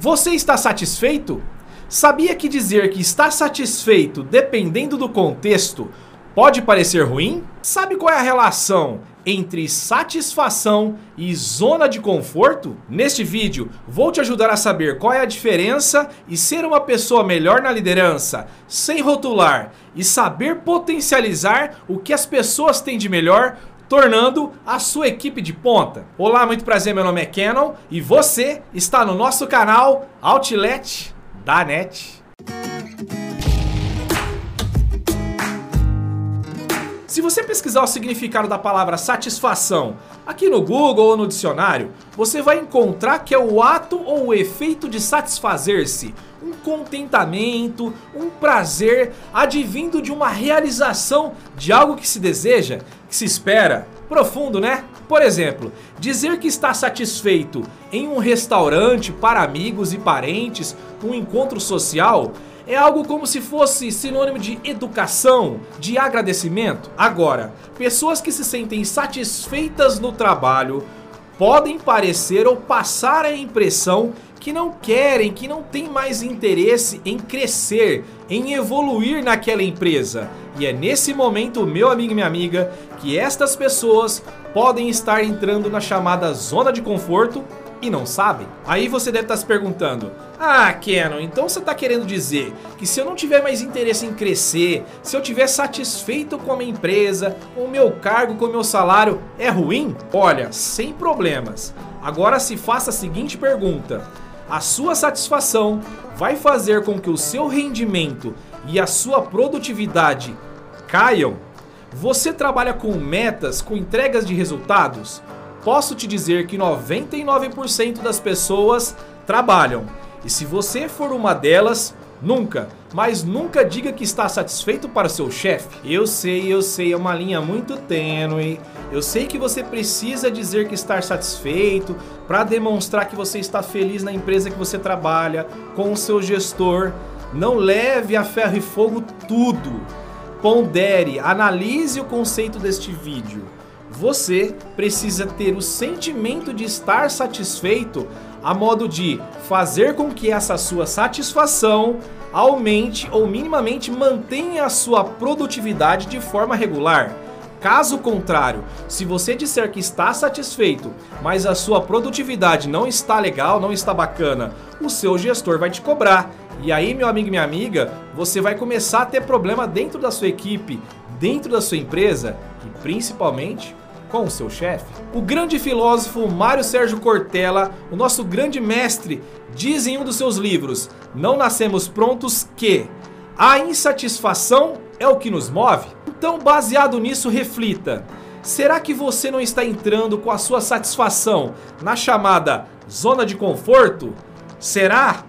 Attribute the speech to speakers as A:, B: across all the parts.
A: Você está satisfeito? Sabia que dizer que está satisfeito, dependendo do contexto, pode parecer ruim? Sabe qual é a relação entre satisfação e zona de conforto? Neste vídeo, vou te ajudar a saber qual é a diferença e ser uma pessoa melhor na liderança, sem rotular e saber potencializar o que as pessoas têm de melhor tornando a sua equipe de ponta. Olá, muito prazer, meu nome é Canon e você está no nosso canal Outlet da NET. Se você pesquisar o significado da palavra satisfação aqui no Google ou no dicionário, você vai encontrar que é o ato ou o efeito de satisfazer-se, um contentamento, um prazer advindo de uma realização de algo que se deseja, que se espera. Profundo, né? Por exemplo, dizer que está satisfeito em um restaurante para amigos e parentes, um encontro social, é algo como se fosse sinônimo de educação, de agradecimento. Agora, pessoas que se sentem satisfeitas no trabalho podem parecer ou passar a impressão que não querem, que não têm mais interesse em crescer, em evoluir naquela empresa. E é nesse momento, meu amigo e minha amiga, que estas pessoas podem estar entrando na chamada zona de conforto e não sabem? Aí você deve estar se perguntando: Ah, Canon, então você está querendo dizer que se eu não tiver mais interesse em crescer, se eu tiver satisfeito com a minha empresa, com o meu cargo, com o meu salário, é ruim? Olha, sem problemas. Agora se faça a seguinte pergunta: A sua satisfação vai fazer com que o seu rendimento e a sua produtividade caiam? Você trabalha com metas, com entregas de resultados? posso te dizer que 99% das pessoas trabalham. E se você for uma delas, nunca, mas nunca diga que está satisfeito para o seu chefe. Eu sei, eu sei, é uma linha muito tênue. Eu sei que você precisa dizer que está satisfeito para demonstrar que você está feliz na empresa que você trabalha, com o seu gestor. Não leve a ferro e fogo tudo. Pondere, analise o conceito deste vídeo. Você precisa ter o sentimento de estar satisfeito a modo de fazer com que essa sua satisfação aumente ou minimamente mantenha a sua produtividade de forma regular. Caso contrário, se você disser que está satisfeito, mas a sua produtividade não está legal, não está bacana, o seu gestor vai te cobrar. E aí, meu amigo e minha amiga, você vai começar a ter problema dentro da sua equipe, dentro da sua empresa e principalmente com o seu chefe? O grande filósofo Mário Sérgio Cortella, o nosso grande mestre, diz em um dos seus livros: Não nascemos prontos que a insatisfação é o que nos move. Então, baseado nisso, reflita. Será que você não está entrando com a sua satisfação na chamada zona de conforto? Será?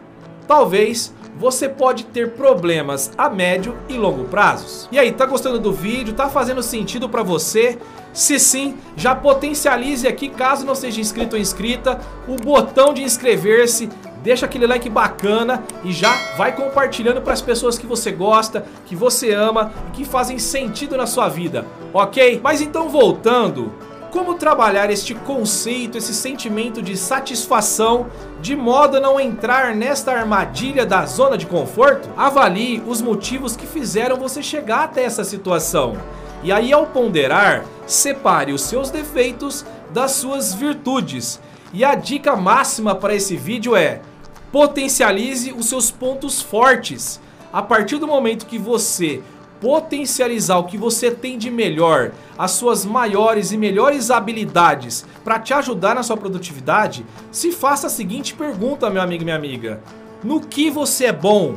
A: Talvez você pode ter problemas a médio e longo prazos. E aí, tá gostando do vídeo? Tá fazendo sentido para você? Se sim, já potencialize aqui, caso não seja inscrito ou inscrita, o botão de inscrever-se, deixa aquele like bacana e já vai compartilhando para as pessoas que você gosta, que você ama e que fazem sentido na sua vida, ok? Mas então voltando, como trabalhar este conceito, esse sentimento de satisfação, de modo a não entrar nesta armadilha da zona de conforto? Avalie os motivos que fizeram você chegar até essa situação. E aí, ao ponderar, separe os seus defeitos das suas virtudes. E a dica máxima para esse vídeo é: potencialize os seus pontos fortes. A partir do momento que você potencializar o que você tem de melhor, as suas maiores e melhores habilidades para te ajudar na sua produtividade, se faça a seguinte pergunta, meu amigo e minha amiga: no que você é bom?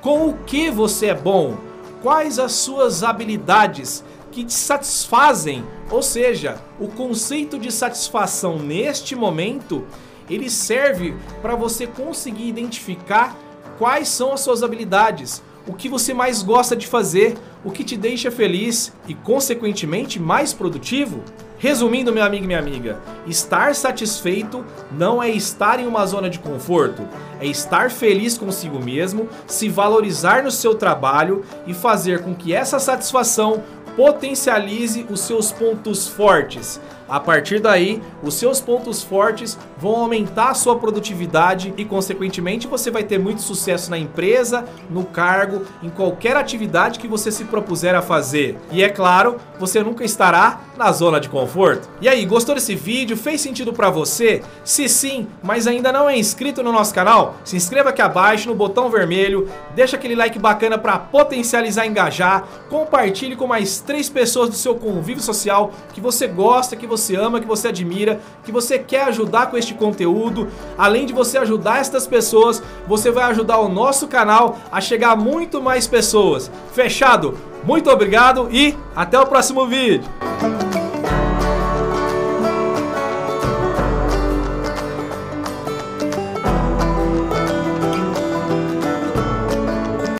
A: Com o que você é bom? Quais as suas habilidades que te satisfazem? Ou seja, o conceito de satisfação neste momento, ele serve para você conseguir identificar quais são as suas habilidades o que você mais gosta de fazer, o que te deixa feliz e, consequentemente, mais produtivo? Resumindo, meu amigo e minha amiga, estar satisfeito não é estar em uma zona de conforto, é estar feliz consigo mesmo, se valorizar no seu trabalho e fazer com que essa satisfação potencialize os seus pontos fortes, A partir daí, os seus pontos fortes vão aumentar a sua produtividade e, consequentemente, você vai ter muito sucesso na empresa, no cargo, em qualquer atividade que você se propuser a fazer. E é claro, você nunca estará na zona de conforto. E aí, gostou desse vídeo? Fez sentido para você? Se sim, mas ainda não é inscrito no nosso canal, se inscreva aqui abaixo no botão vermelho, deixa aquele like bacana para potencializar engajar, compartilhe com mais três pessoas do seu convívio social que você gosta, que você ama, que você admira, que você quer ajudar com este conteúdo. Além de você ajudar estas pessoas, você vai ajudar o nosso canal a chegar a muito mais pessoas. Fechado? Muito obrigado e até o próximo vídeo.